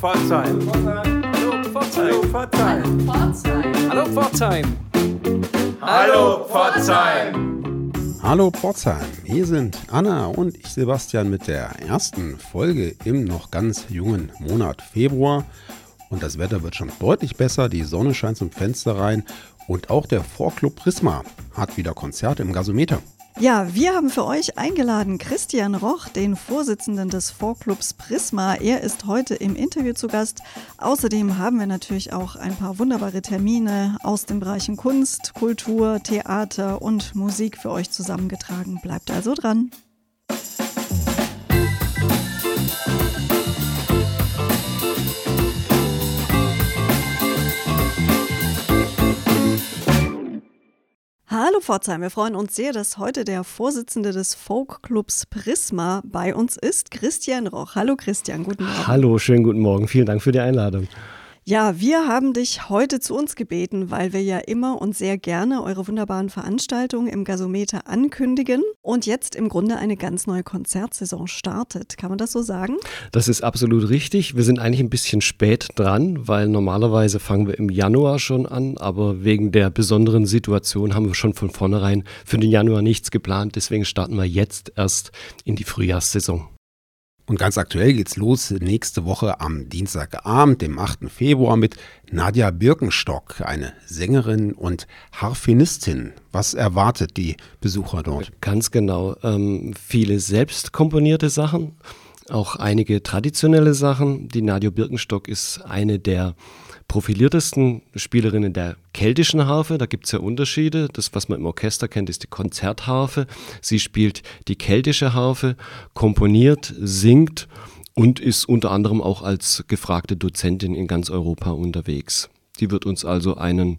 Pforzheim. Hallo Pforzheim. Hallo Pforzheim. Hallo Pforzheim. Hallo Pforzheim, hier sind Anna und ich Sebastian mit der ersten Folge im noch ganz jungen Monat Februar. Und das Wetter wird schon deutlich besser, die Sonne scheint zum Fenster rein und auch der Vorclub Prisma hat wieder Konzerte im Gasometer. Ja, wir haben für euch eingeladen Christian Roch, den Vorsitzenden des Vorclubs Prisma. Er ist heute im Interview zu Gast. Außerdem haben wir natürlich auch ein paar wunderbare Termine aus den Bereichen Kunst, Kultur, Theater und Musik für euch zusammengetragen. Bleibt also dran. Pforzheim, wir freuen uns sehr, dass heute der Vorsitzende des Folkclubs Prisma bei uns ist, Christian Roch. Hallo Christian, guten Morgen. Hallo, schönen guten Morgen. Vielen Dank für die Einladung. Ja, wir haben dich heute zu uns gebeten, weil wir ja immer und sehr gerne eure wunderbaren Veranstaltungen im Gasometer ankündigen und jetzt im Grunde eine ganz neue Konzertsaison startet. Kann man das so sagen? Das ist absolut richtig. Wir sind eigentlich ein bisschen spät dran, weil normalerweise fangen wir im Januar schon an, aber wegen der besonderen Situation haben wir schon von vornherein für den Januar nichts geplant. Deswegen starten wir jetzt erst in die Frühjahrssaison. Und ganz aktuell geht's los nächste Woche am Dienstagabend, dem 8. Februar, mit Nadja Birkenstock, eine Sängerin und Harfenistin. Was erwartet die Besucher dort? Ganz genau. Ähm, viele selbst komponierte Sachen, auch einige traditionelle Sachen. Die Nadja Birkenstock ist eine der profiliertesten Spielerinnen der keltischen Harfe. Da gibt es ja Unterschiede. Das, was man im Orchester kennt, ist die Konzertharfe. Sie spielt die keltische Harfe, komponiert, singt und ist unter anderem auch als gefragte Dozentin in ganz Europa unterwegs. Die wird uns also einen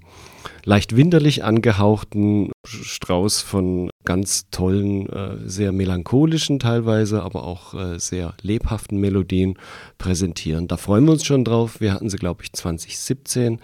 leicht winterlich angehauchten Strauß von ganz tollen, äh, sehr melancholischen teilweise, aber auch äh, sehr lebhaften Melodien präsentieren. Da freuen wir uns schon drauf. Wir hatten sie, glaube ich, 2017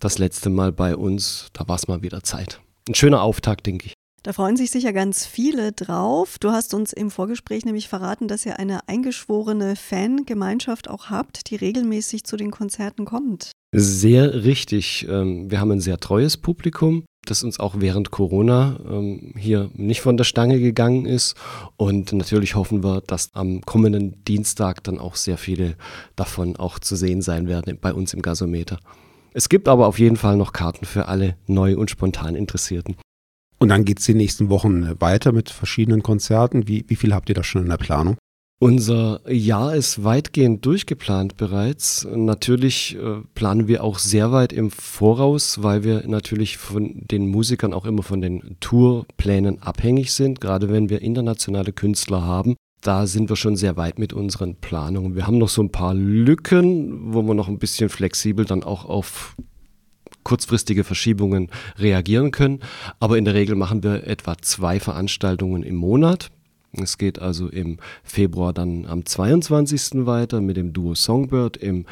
das letzte Mal bei uns. Da war es mal wieder Zeit. Ein schöner Auftakt, denke ich. Da freuen sich sicher ganz viele drauf. Du hast uns im Vorgespräch nämlich verraten, dass ihr eine eingeschworene Fangemeinschaft auch habt, die regelmäßig zu den Konzerten kommt. Sehr richtig. Ähm, wir haben ein sehr treues Publikum, das uns auch während Corona ähm, hier nicht von der Stange gegangen ist. Und natürlich hoffen wir, dass am kommenden Dienstag dann auch sehr viele davon auch zu sehen sein werden bei uns im Gasometer. Es gibt aber auf jeden Fall noch Karten für alle neu und spontan Interessierten. Und dann geht es die nächsten Wochen weiter mit verschiedenen Konzerten. Wie, wie viel habt ihr da schon in der Planung? Unser Jahr ist weitgehend durchgeplant bereits. Natürlich äh, planen wir auch sehr weit im Voraus, weil wir natürlich von den Musikern auch immer von den Tourplänen abhängig sind, gerade wenn wir internationale Künstler haben. Da sind wir schon sehr weit mit unseren Planungen. Wir haben noch so ein paar Lücken, wo wir noch ein bisschen flexibel dann auch auf kurzfristige Verschiebungen reagieren können. Aber in der Regel machen wir etwa zwei Veranstaltungen im Monat. Es geht also im Februar dann am 22. weiter mit dem Duo Songbird. Im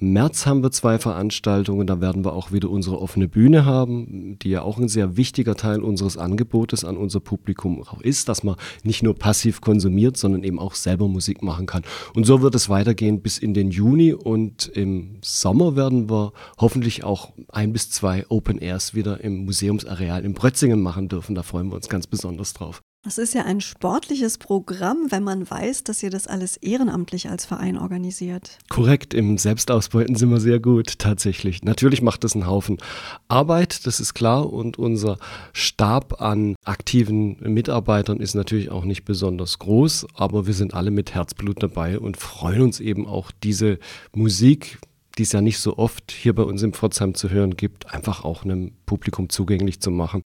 März haben wir zwei Veranstaltungen, da werden wir auch wieder unsere offene Bühne haben, die ja auch ein sehr wichtiger Teil unseres Angebotes an unser Publikum ist, dass man nicht nur passiv konsumiert, sondern eben auch selber Musik machen kann. Und so wird es weitergehen bis in den Juni und im Sommer werden wir hoffentlich auch ein bis zwei Open Airs wieder im Museumsareal in Brötzingen machen dürfen. Da freuen wir uns ganz besonders drauf. Es ist ja ein sportliches Programm, wenn man weiß, dass ihr das alles ehrenamtlich als Verein organisiert. Korrekt, im Selbstausbeuten sind wir sehr gut, tatsächlich. Natürlich macht das einen Haufen Arbeit, das ist klar, und unser Stab an aktiven Mitarbeitern ist natürlich auch nicht besonders groß, aber wir sind alle mit Herzblut dabei und freuen uns eben auch diese Musik, die es ja nicht so oft hier bei uns im Pforzheim zu hören gibt, einfach auch einem Publikum zugänglich zu machen.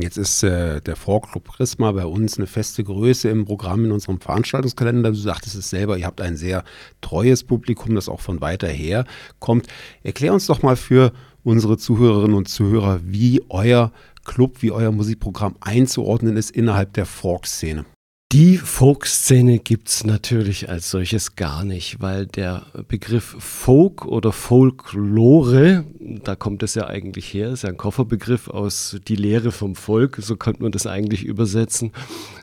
Jetzt ist äh, der Vorclub Prisma bei uns eine feste Größe im Programm in unserem Veranstaltungskalender. Du sagtest es selber, ihr habt ein sehr treues Publikum, das auch von weiter her kommt. Erklär uns doch mal für unsere Zuhörerinnen und Zuhörer, wie euer Club, wie euer Musikprogramm einzuordnen ist innerhalb der Folk-Szene. Die Folk-Szene gibt es natürlich als solches gar nicht, weil der Begriff Folk oder Folklore da kommt es ja eigentlich her, ist ja ein Kofferbegriff aus die Lehre vom Volk, so könnte man das eigentlich übersetzen.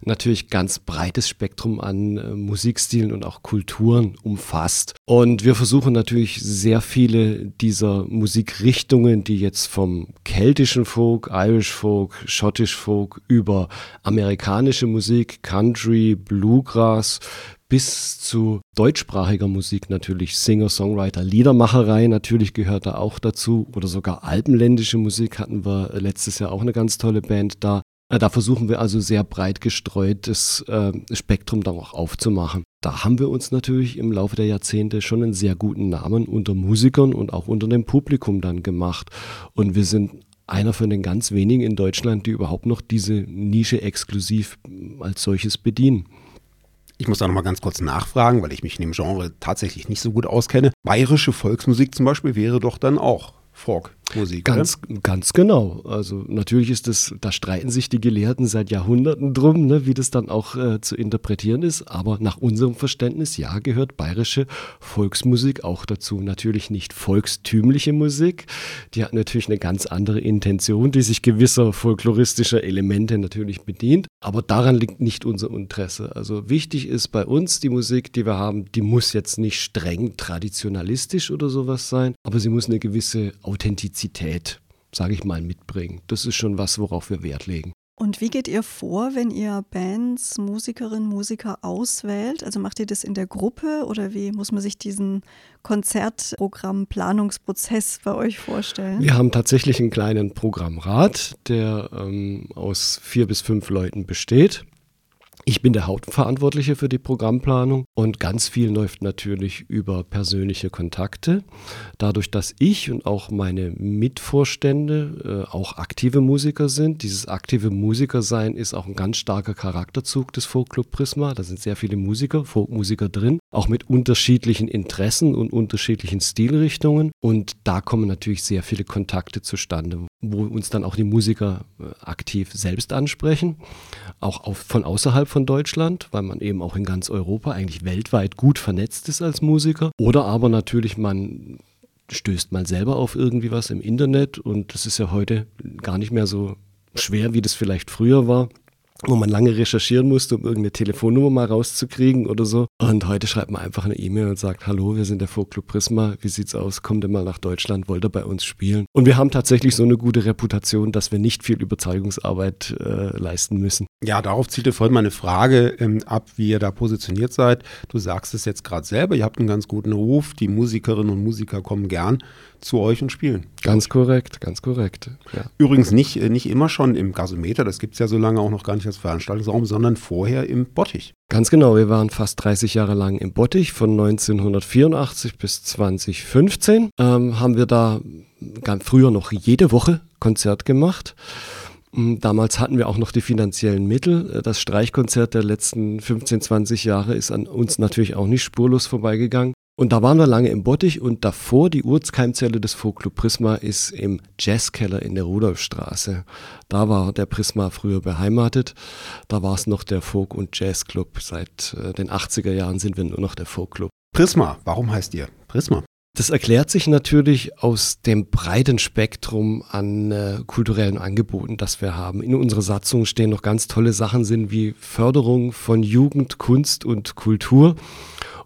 Natürlich ganz breites Spektrum an äh, Musikstilen und auch Kulturen umfasst. Und wir versuchen natürlich sehr viele dieser Musikrichtungen, die jetzt vom keltischen Folk, Irish Folk, Schottisch Folk über amerikanische Musik, Country, Bluegrass bis zu deutschsprachiger Musik natürlich, Singer, Songwriter, Liedermacherei natürlich gehört da auch dazu oder sogar alpenländische Musik hatten wir letztes Jahr auch eine ganz tolle Band da. Äh, da versuchen wir also sehr breit gestreutes äh, Spektrum dann auch aufzumachen. Da haben wir uns natürlich im Laufe der Jahrzehnte schon einen sehr guten Namen unter Musikern und auch unter dem Publikum dann gemacht. Und wir sind einer von den ganz wenigen in Deutschland, die überhaupt noch diese Nische exklusiv als solches bedienen. Ich muss da nochmal ganz kurz nachfragen, weil ich mich in dem Genre tatsächlich nicht so gut auskenne. Bayerische Volksmusik zum Beispiel wäre doch dann auch Folkmusik. Ganz, oder? ganz genau. Also natürlich ist das, da streiten sich die Gelehrten seit Jahrhunderten drum, ne, wie das dann auch äh, zu interpretieren ist. Aber nach unserem Verständnis, ja, gehört bayerische Volksmusik auch dazu. Natürlich nicht volkstümliche Musik. Die hat natürlich eine ganz andere Intention, die sich gewisser folkloristischer Elemente natürlich bedient. Aber daran liegt nicht unser Interesse. Also wichtig ist bei uns die Musik, die wir haben, die muss jetzt nicht streng traditionalistisch oder sowas sein, aber sie muss eine gewisse Authentizität, sage ich mal, mitbringen. Das ist schon was, worauf wir Wert legen. Und wie geht ihr vor, wenn ihr Bands, Musikerinnen, Musiker auswählt? Also macht ihr das in der Gruppe oder wie muss man sich diesen Konzertprogramm-Planungsprozess bei euch vorstellen? Wir haben tatsächlich einen kleinen Programmrat, der ähm, aus vier bis fünf Leuten besteht. Ich bin der Hauptverantwortliche für die Programmplanung und ganz viel läuft natürlich über persönliche Kontakte. Dadurch, dass ich und auch meine Mitvorstände äh, auch aktive Musiker sind, dieses aktive Musikersein ist auch ein ganz starker Charakterzug des Folkclub Prisma. Da sind sehr viele Musiker, Folkmusiker drin, auch mit unterschiedlichen Interessen und unterschiedlichen Stilrichtungen. Und da kommen natürlich sehr viele Kontakte zustande, wo uns dann auch die Musiker äh, aktiv selbst ansprechen, auch auf, von außerhalb von Deutschland, weil man eben auch in ganz Europa eigentlich weltweit gut vernetzt ist als Musiker. Oder aber natürlich man stößt mal selber auf irgendwie was im Internet und das ist ja heute gar nicht mehr so schwer, wie das vielleicht früher war wo man lange recherchieren musste, um irgendeine Telefonnummer mal rauszukriegen oder so. Und heute schreibt man einfach eine E-Mail und sagt, hallo, wir sind der Folkclub Prisma, wie sieht's aus? Kommt ihr mal nach Deutschland, wollt ihr bei uns spielen? Und wir haben tatsächlich so eine gute Reputation, dass wir nicht viel Überzeugungsarbeit äh, leisten müssen. Ja, darauf zielte vorhin meine Frage ähm, ab, wie ihr da positioniert seid. Du sagst es jetzt gerade selber, ihr habt einen ganz guten Ruf, die Musikerinnen und Musiker kommen gern zu euch und spielen. Ganz korrekt, ganz korrekt. Ja. Übrigens nicht, äh, nicht immer schon im Gasometer, das gibt es ja so lange auch noch gar nicht als Veranstaltungsraum, sondern vorher im Bottich. Ganz genau, wir waren fast 30 Jahre lang im Bottich, von 1984 bis 2015 ähm, haben wir da ganz früher noch jede Woche Konzert gemacht. Mm, damals hatten wir auch noch die finanziellen Mittel. Das Streichkonzert der letzten 15, 20 Jahre ist an uns natürlich auch nicht spurlos vorbeigegangen. Und da waren wir lange im Bottich und davor die Urzkeimzelle des Folklub Prisma ist im Jazzkeller in der Rudolfstraße. Da war der Prisma früher beheimatet. Da war es noch der Folk- und Jazzclub. Seit äh, den 80er Jahren sind wir nur noch der Folkclub. Prisma, warum heißt ihr Prisma? Das erklärt sich natürlich aus dem breiten Spektrum an äh, kulturellen Angeboten, das wir haben. In unserer Satzung stehen noch ganz tolle Sachen sind wie Förderung von Jugend, Kunst und Kultur.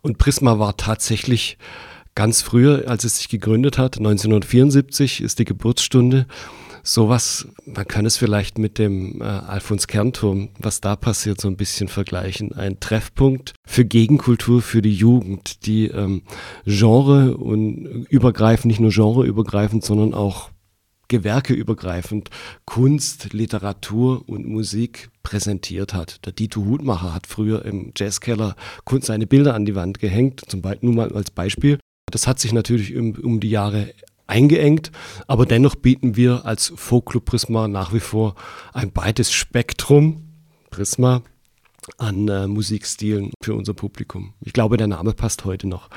Und Prisma war tatsächlich ganz früher, als es sich gegründet hat, 1974 ist die Geburtsstunde. Sowas, man kann es vielleicht mit dem äh, Alfons Kernturm, was da passiert, so ein bisschen vergleichen. Ein Treffpunkt für Gegenkultur für die Jugend, die ähm, Genre und übergreifend, nicht nur genreübergreifend, sondern auch gewerkeübergreifend Kunst, Literatur und Musik präsentiert hat. Der Dito Hutmacher hat früher im Jazzkeller Kunst seine Bilder an die Wand gehängt, zum Beispiel nur mal als Beispiel. Das hat sich natürlich um, um die Jahre eingeengt, aber dennoch bieten wir als Folkclub Prisma nach wie vor ein breites Spektrum Prisma an äh, Musikstilen für unser Publikum. Ich glaube, der Name passt heute noch.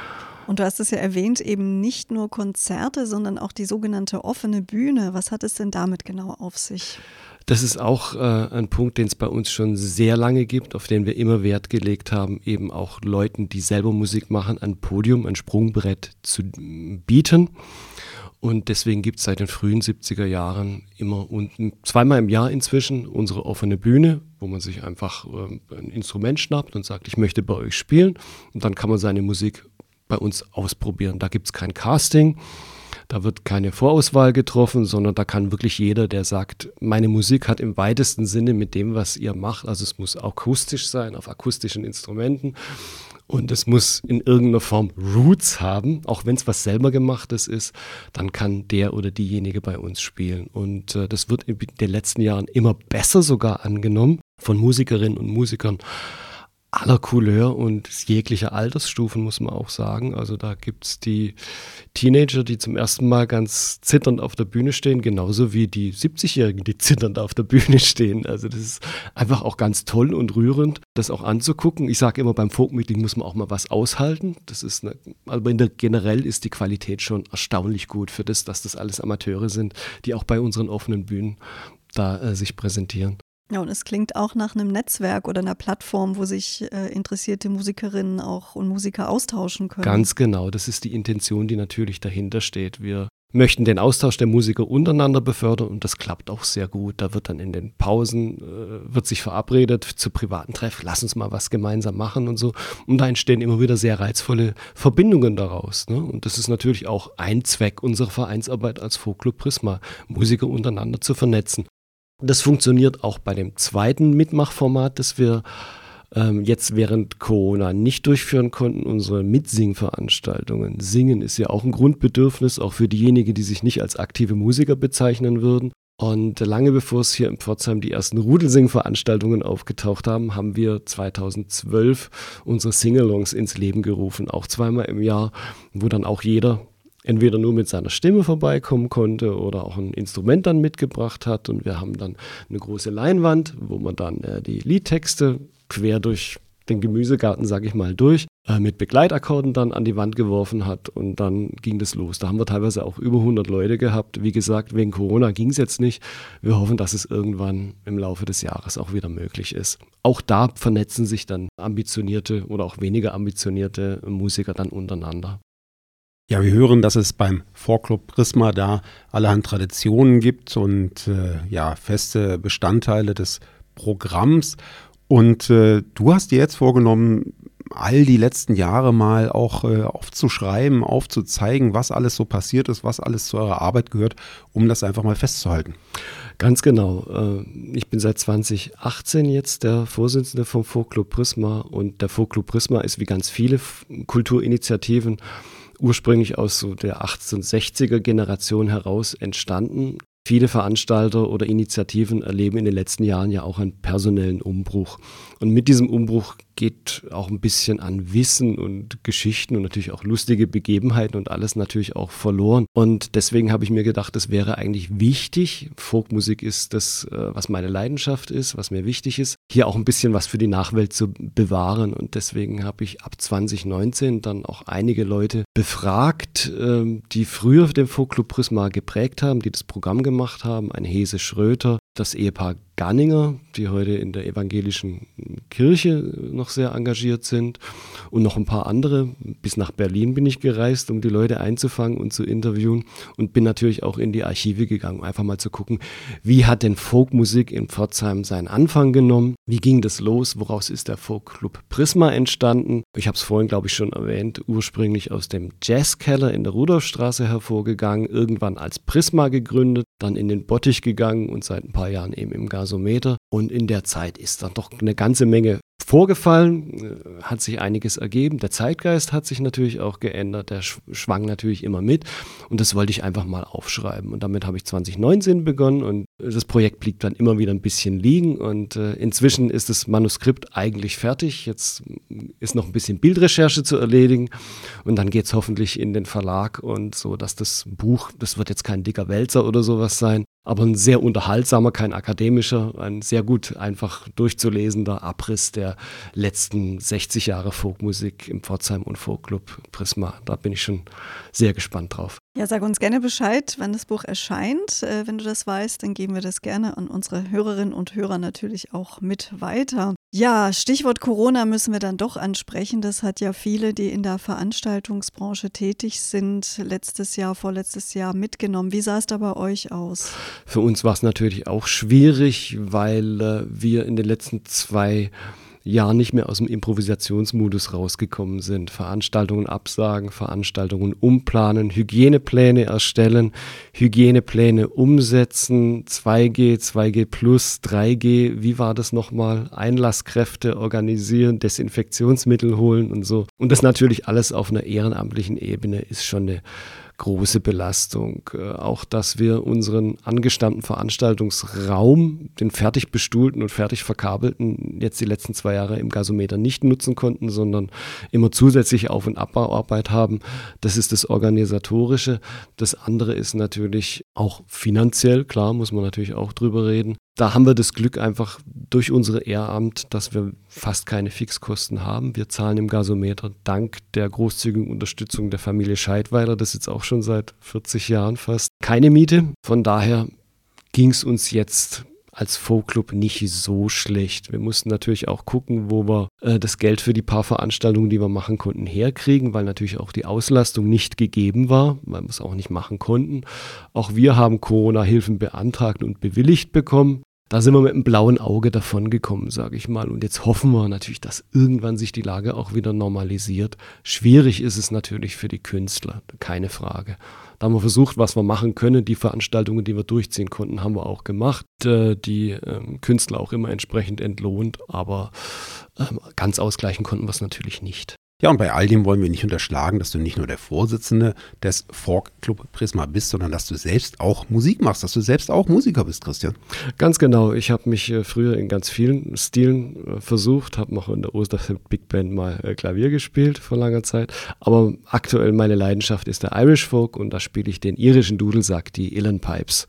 Und du hast es ja erwähnt, eben nicht nur Konzerte, sondern auch die sogenannte offene Bühne. Was hat es denn damit genau auf sich? Das ist auch äh, ein Punkt, den es bei uns schon sehr lange gibt, auf den wir immer Wert gelegt haben, eben auch Leuten, die selber Musik machen, ein Podium, ein Sprungbrett zu bieten. Und deswegen gibt es seit den frühen 70er Jahren immer und zweimal im Jahr inzwischen unsere offene Bühne, wo man sich einfach äh, ein Instrument schnappt und sagt, ich möchte bei euch spielen. Und dann kann man seine Musik bei uns ausprobieren. Da gibt es kein Casting. Da wird keine Vorauswahl getroffen, sondern da kann wirklich jeder, der sagt, meine Musik hat im weitesten Sinne mit dem, was ihr macht, also es muss akustisch sein, auf akustischen Instrumenten und es muss in irgendeiner Form Roots haben, auch wenn es was selber gemachtes ist, dann kann der oder diejenige bei uns spielen. Und äh, das wird in den letzten Jahren immer besser sogar angenommen von Musikerinnen und Musikern aller Couleur und jeglicher Altersstufen, muss man auch sagen. Also da gibt es die Teenager, die zum ersten Mal ganz zitternd auf der Bühne stehen, genauso wie die 70-Jährigen, die zitternd auf der Bühne stehen. Also das ist einfach auch ganz toll und rührend, das auch anzugucken. Ich sage immer, beim Folkmeeting muss man auch mal was aushalten. Das ist eine, aber in der, generell ist die Qualität schon erstaunlich gut für das, dass das alles Amateure sind, die auch bei unseren offenen Bühnen da äh, sich präsentieren. Ja, und es klingt auch nach einem Netzwerk oder einer Plattform, wo sich äh, interessierte Musikerinnen auch und Musiker austauschen können. Ganz genau, das ist die Intention, die natürlich dahinter steht. Wir möchten den Austausch der Musiker untereinander befördern und das klappt auch sehr gut. Da wird dann in den Pausen, äh, wird sich verabredet zu privaten Treffen, lass uns mal was gemeinsam machen und so. Und da entstehen immer wieder sehr reizvolle Verbindungen daraus. Ne? Und das ist natürlich auch ein Zweck unserer Vereinsarbeit als Folklub Prisma, Musiker untereinander zu vernetzen. Das funktioniert auch bei dem zweiten Mitmachformat, das wir ähm, jetzt während Corona nicht durchführen konnten, unsere Mitsingveranstaltungen. Singen ist ja auch ein Grundbedürfnis, auch für diejenigen, die sich nicht als aktive Musiker bezeichnen würden. Und lange bevor es hier in Pforzheim die ersten Rudelsing-Veranstaltungen aufgetaucht haben, haben wir 2012 unsere Singalongs ins Leben gerufen, auch zweimal im Jahr, wo dann auch jeder entweder nur mit seiner Stimme vorbeikommen konnte oder auch ein Instrument dann mitgebracht hat. Und wir haben dann eine große Leinwand, wo man dann äh, die Liedtexte quer durch den Gemüsegarten, sage ich mal, durch, äh, mit Begleitakkorden dann an die Wand geworfen hat und dann ging das los. Da haben wir teilweise auch über 100 Leute gehabt. Wie gesagt, wegen Corona ging es jetzt nicht. Wir hoffen, dass es irgendwann im Laufe des Jahres auch wieder möglich ist. Auch da vernetzen sich dann ambitionierte oder auch weniger ambitionierte Musiker dann untereinander. Ja, wir hören, dass es beim Vorclub Prisma da allerhand Traditionen gibt und äh, ja, feste Bestandteile des Programms. Und äh, du hast dir jetzt vorgenommen, all die letzten Jahre mal auch äh, aufzuschreiben, aufzuzeigen, was alles so passiert ist, was alles zu eurer Arbeit gehört, um das einfach mal festzuhalten. Ganz genau. Äh, ich bin seit 2018 jetzt der Vorsitzende vom Folklub Prisma und der Folklub Prisma ist wie ganz viele Kulturinitiativen ursprünglich aus so der 1860er Generation heraus entstanden. Viele Veranstalter oder Initiativen erleben in den letzten Jahren ja auch einen personellen Umbruch. Und mit diesem Umbruch geht auch ein bisschen an Wissen und Geschichten und natürlich auch lustige Begebenheiten und alles natürlich auch verloren. Und deswegen habe ich mir gedacht, es wäre eigentlich wichtig, Folkmusik ist das, äh, was meine Leidenschaft ist, was mir wichtig ist, hier auch ein bisschen was für die Nachwelt zu bewahren. Und deswegen habe ich ab 2019 dann auch einige Leute befragt, ähm, die früher den Folklub Prisma geprägt haben, die das Programm gemacht haben. Ein Hese Schröter, das Ehepaar Ganninger, die heute in der evangelischen Kirche noch sehr engagiert sind und noch ein paar andere. Bis nach Berlin bin ich gereist, um die Leute einzufangen und zu interviewen und bin natürlich auch in die Archive gegangen, um einfach mal zu gucken, wie hat denn Folkmusik in Pforzheim seinen Anfang genommen? Wie ging das los? Woraus ist der Folkclub Prisma entstanden? Ich habe es vorhin, glaube ich, schon erwähnt, ursprünglich aus dem Jazzkeller in der Rudolfstraße hervorgegangen, irgendwann als Prisma gegründet, dann in den Bottich gegangen und seit ein paar Jahren eben im Gas Gasometer. Und in der Zeit ist dann doch eine ganze Menge vorgefallen, äh, hat sich einiges ergeben. Der Zeitgeist hat sich natürlich auch geändert, der schwang natürlich immer mit und das wollte ich einfach mal aufschreiben. Und damit habe ich 2019 begonnen und das Projekt blieb dann immer wieder ein bisschen liegen und äh, inzwischen ist das Manuskript eigentlich fertig. Jetzt ist noch ein bisschen Bildrecherche zu erledigen und dann geht es hoffentlich in den Verlag und so, dass das Buch, das wird jetzt kein dicker Wälzer oder sowas sein, aber ein sehr unterhaltsamer, kein akademischer, ein sehr gut einfach durchzulesender Abriss der letzten 60 Jahre Folkmusik im Pforzheim und Folkclub Prisma. Da bin ich schon sehr gespannt drauf. Ja, sag uns gerne Bescheid, wann das Buch erscheint. Äh, wenn du das weißt, dann geben wir das gerne an unsere Hörerinnen und Hörer natürlich auch mit weiter. Ja, Stichwort Corona müssen wir dann doch ansprechen. Das hat ja viele, die in der Veranstaltungsbranche tätig sind, letztes Jahr, vorletztes Jahr mitgenommen. Wie sah es da bei euch aus? Für uns war es natürlich auch schwierig, weil äh, wir in den letzten zwei Jahr nicht mehr aus dem Improvisationsmodus rausgekommen sind. Veranstaltungen absagen, Veranstaltungen umplanen, Hygienepläne erstellen, Hygienepläne umsetzen, 2G, 2G plus, 3G, wie war das nochmal? Einlasskräfte organisieren, Desinfektionsmittel holen und so. Und das natürlich alles auf einer ehrenamtlichen Ebene ist schon eine große Belastung. Äh, auch, dass wir unseren angestammten Veranstaltungsraum, den fertig bestuhlten und fertig verkabelten, jetzt die letzten zwei Jahre im Gasometer nicht nutzen konnten, sondern immer zusätzlich Auf- und Abbauarbeit haben. Das ist das Organisatorische. Das andere ist natürlich auch finanziell, klar, muss man natürlich auch drüber reden da haben wir das Glück einfach durch unsere Ehramt, dass wir fast keine Fixkosten haben. Wir zahlen im Gasometer dank der großzügigen Unterstützung der Familie Scheidweiler, das jetzt auch schon seit 40 Jahren fast, keine Miete. Von daher ging es uns jetzt als Folkclub nicht so schlecht. Wir mussten natürlich auch gucken, wo wir äh, das Geld für die paar Veranstaltungen, die wir machen konnten, herkriegen, weil natürlich auch die Auslastung nicht gegeben war, weil wir es auch nicht machen konnten. Auch wir haben Corona-Hilfen beantragt und bewilligt bekommen. Da sind wir mit einem blauen Auge davongekommen, sage ich mal. Und jetzt hoffen wir natürlich, dass irgendwann sich die Lage auch wieder normalisiert. Schwierig ist es natürlich für die Künstler, keine Frage. Da haben wir versucht, was wir machen können. Die Veranstaltungen, die wir durchziehen konnten, haben wir auch gemacht. Äh, die ähm, Künstler auch immer entsprechend entlohnt, aber ähm, ganz ausgleichen konnten wir es natürlich nicht. Ja, und bei all dem wollen wir nicht unterschlagen, dass du nicht nur der Vorsitzende des Folk Club Prisma bist, sondern dass du selbst auch Musik machst, dass du selbst auch Musiker bist, Christian. Ganz genau. Ich habe mich äh, früher in ganz vielen Stilen äh, versucht, habe noch in der Osterfeld Big Band mal äh, Klavier gespielt vor langer Zeit. Aber aktuell meine Leidenschaft ist der Irish Folk und da spiele ich den irischen Dudelsack, die Illen Pipes.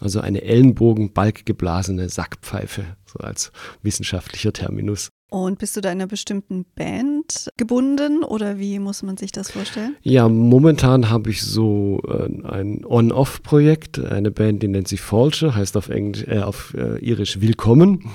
Also eine ellenbogen-balkgeblasene Sackpfeife, so als wissenschaftlicher Terminus. Und bist du da in einer bestimmten Band gebunden oder wie muss man sich das vorstellen? Ja, momentan habe ich so äh, ein On-Off-Projekt, eine Band, die nennt sich Falsche, heißt auf, Englisch, äh, auf äh, Irisch Willkommen.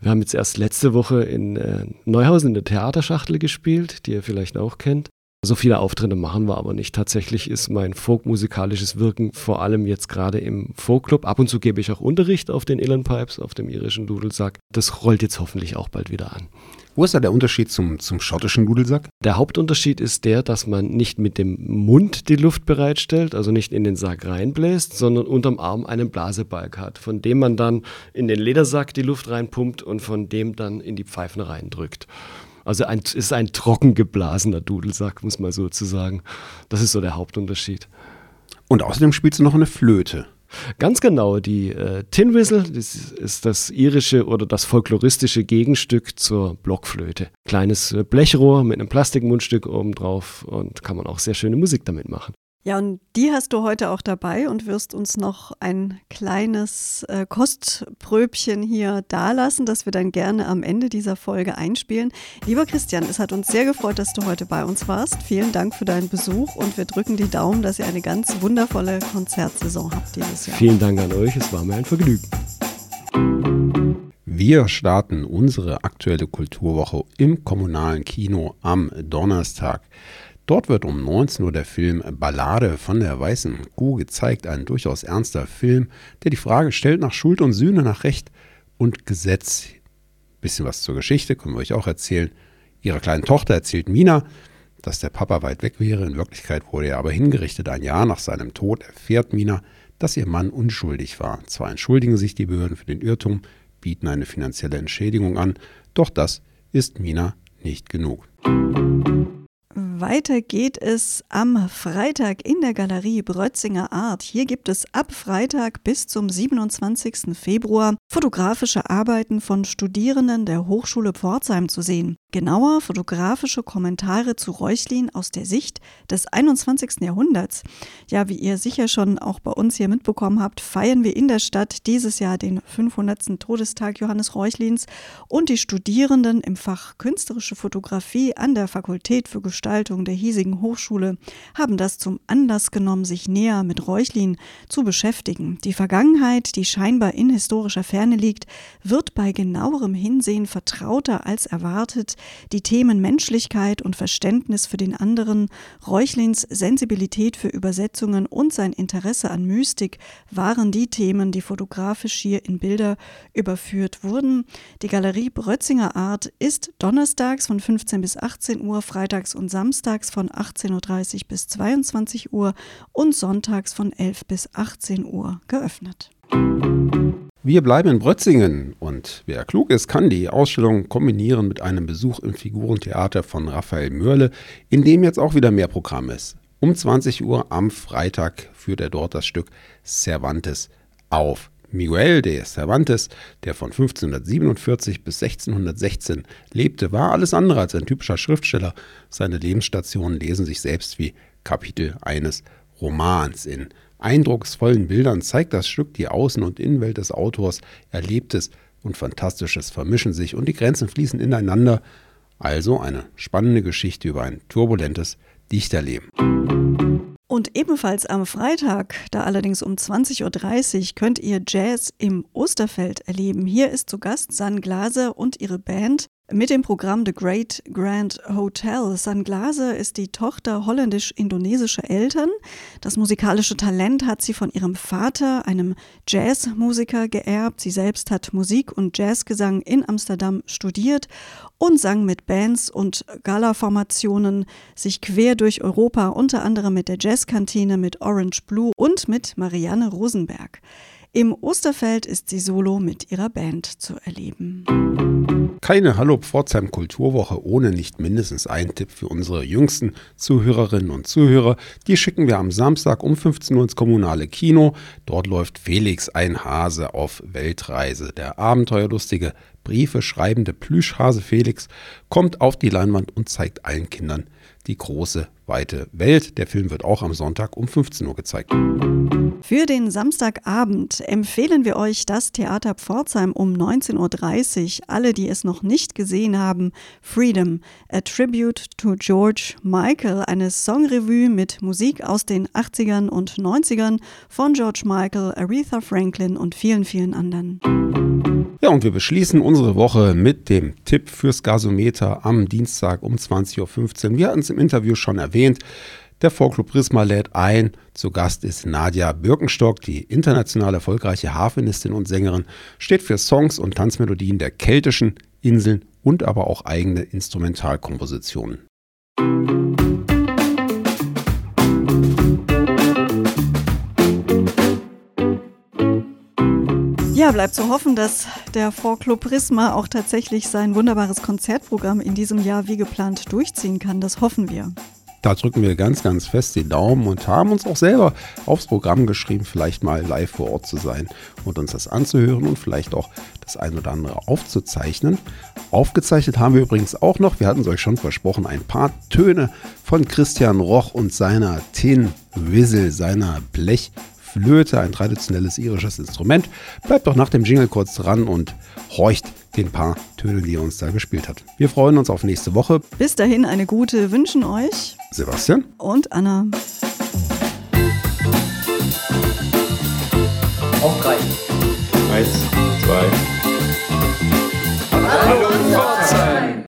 Wir haben jetzt erst letzte Woche in äh, Neuhausen in der Theaterschachtel gespielt, die ihr vielleicht auch kennt. So viele Auftritte machen wir aber nicht. Tatsächlich ist mein folkmusikalisches Wirken vor allem jetzt gerade im Folkclub. Ab und zu gebe ich auch Unterricht auf den Illen Pipes, auf dem irischen Dudelsack. Das rollt jetzt hoffentlich auch bald wieder an. Wo ist da der Unterschied zum, zum schottischen Dudelsack? Der Hauptunterschied ist der, dass man nicht mit dem Mund die Luft bereitstellt, also nicht in den Sack reinbläst, sondern unterm Arm einen Blasebalg hat, von dem man dann in den Ledersack die Luft reinpumpt und von dem dann in die Pfeifen reindrückt. Also ein, ist ein trocken geblasener Dudelsack, muss man sozusagen. Das ist so der Hauptunterschied. Und außerdem spielst du noch eine Flöte. Ganz genau, die äh, Tin Whistle das ist das irische oder das folkloristische Gegenstück zur Blockflöte. Kleines äh, Blechrohr mit einem Plastikmundstück oben drauf und kann man auch sehr schöne Musik damit machen. Ja, und die hast du heute auch dabei und wirst uns noch ein kleines äh, Kostpröbchen hier dalassen, das wir dann gerne am Ende dieser Folge einspielen. Lieber Christian, es hat uns sehr gefreut, dass du heute bei uns warst. Vielen Dank für deinen Besuch und wir drücken die Daumen, dass ihr eine ganz wundervolle Konzertsaison habt dieses Jahr. Vielen Dank an euch, es war mir ein Vergnügen. Wir starten unsere aktuelle Kulturwoche im kommunalen Kino am Donnerstag. Dort wird um 19 Uhr der Film Ballade von der weißen Kuh gezeigt, ein durchaus ernster Film, der die Frage stellt nach Schuld und Sühne, nach Recht und Gesetz. Bisschen was zur Geschichte können wir euch auch erzählen. Ihrer kleinen Tochter erzählt Mina, dass der Papa weit weg wäre. In Wirklichkeit wurde er aber hingerichtet. Ein Jahr nach seinem Tod erfährt Mina, dass ihr Mann unschuldig war. Zwar entschuldigen sich die Behörden für den Irrtum, bieten eine finanzielle Entschädigung an, doch das ist Mina nicht genug. Weiter geht es am Freitag in der Galerie Brötzinger Art. Hier gibt es ab Freitag bis zum 27. Februar fotografische Arbeiten von Studierenden der Hochschule Pforzheim zu sehen. Genauer fotografische Kommentare zu Reuchlin aus der Sicht des 21. Jahrhunderts. Ja, wie ihr sicher schon auch bei uns hier mitbekommen habt, feiern wir in der Stadt dieses Jahr den 500. Todestag Johannes Reuchlins und die Studierenden im Fach Künstlerische Fotografie an der Fakultät für Gestaltung der hiesigen Hochschule haben das zum Anlass genommen, sich näher mit Reuchlin zu beschäftigen. Die Vergangenheit, die scheinbar in historischer Ferne liegt, wird bei genauerem Hinsehen vertrauter als erwartet. Die Themen Menschlichkeit und Verständnis für den anderen, Reuchlins Sensibilität für Übersetzungen und sein Interesse an Mystik waren die Themen, die fotografisch hier in Bilder überführt wurden. Die Galerie Brötzinger Art ist donnerstags von 15 bis 18 Uhr, freitags und samstags von 18.30 Uhr bis 22 Uhr und sonntags von 11 bis 18 Uhr geöffnet. Wir bleiben in Brötzingen und wer klug ist, kann die Ausstellung kombinieren mit einem Besuch im Figurentheater von Raphael Mörle, in dem jetzt auch wieder mehr Programm ist. Um 20 Uhr am Freitag führt er dort das Stück Cervantes auf. Miguel de Cervantes, der von 1547 bis 1616 lebte, war alles andere als ein typischer Schriftsteller. Seine Lebensstationen lesen sich selbst wie Kapitel eines Romans in eindrucksvollen Bildern zeigt das Stück die Außen- und Innenwelt des Autors. Erlebtes und Fantastisches vermischen sich und die Grenzen fließen ineinander. Also eine spannende Geschichte über ein turbulentes Dichterleben. Und ebenfalls am Freitag, da allerdings um 20.30 Uhr, könnt ihr Jazz im Osterfeld erleben. Hier ist zu Gast San Glaser und ihre Band. Mit dem Programm The Great Grand Hotel. San Glaser ist die Tochter holländisch-indonesischer Eltern. Das musikalische Talent hat sie von ihrem Vater, einem Jazzmusiker, geerbt. Sie selbst hat Musik und Jazzgesang in Amsterdam studiert und sang mit Bands und Gala-Formationen sich quer durch Europa, unter anderem mit der Jazzkantine, mit Orange Blue und mit Marianne Rosenberg. Im Osterfeld ist sie solo mit ihrer Band zu erleben. Keine Hallo Pforzheim Kulturwoche ohne nicht mindestens einen Tipp für unsere jüngsten Zuhörerinnen und Zuhörer. Die schicken wir am Samstag um 15 Uhr ins kommunale Kino. Dort läuft Felix ein Hase auf Weltreise. Der abenteuerlustige, Briefe schreibende Plüschhase Felix kommt auf die Leinwand und zeigt allen Kindern die große, weite Welt. Der Film wird auch am Sonntag um 15 Uhr gezeigt. Für den Samstagabend empfehlen wir euch das Theater Pforzheim um 19.30 Uhr. Alle, die es noch nicht gesehen haben, Freedom, a Tribute to George Michael, eine Songrevue mit Musik aus den 80ern und 90ern von George Michael, Aretha Franklin und vielen, vielen anderen. Ja, und wir beschließen unsere Woche mit dem Tipp fürs Gasometer am Dienstag um 20.15 Uhr. Wir hatten es im Interview schon erwähnt. Der Vorclub Prisma lädt ein. Zu Gast ist Nadja Birkenstock, die international erfolgreiche Harfenistin und Sängerin, steht für Songs und Tanzmelodien der keltischen Inseln und aber auch eigene Instrumentalkompositionen. Ja, bleibt zu hoffen, dass der Vorclub Prisma auch tatsächlich sein wunderbares Konzertprogramm in diesem Jahr wie geplant durchziehen kann. Das hoffen wir. Da drücken wir ganz, ganz fest die Daumen und haben uns auch selber aufs Programm geschrieben, vielleicht mal live vor Ort zu sein und uns das anzuhören und vielleicht auch das ein oder andere aufzuzeichnen. Aufgezeichnet haben wir übrigens auch noch, wir hatten es euch schon versprochen, ein paar Töne von Christian Roch und seiner Tin Whistle, seiner Blech Flöte, ein traditionelles irisches Instrument. Bleibt doch nach dem Jingle kurz dran und horcht den paar Töne, die er uns da gespielt hat. Wir freuen uns auf nächste Woche. Bis dahin eine gute wünschen euch Sebastian und Anna. Auf drei. Eins, zwei. Hallo Pforzheim!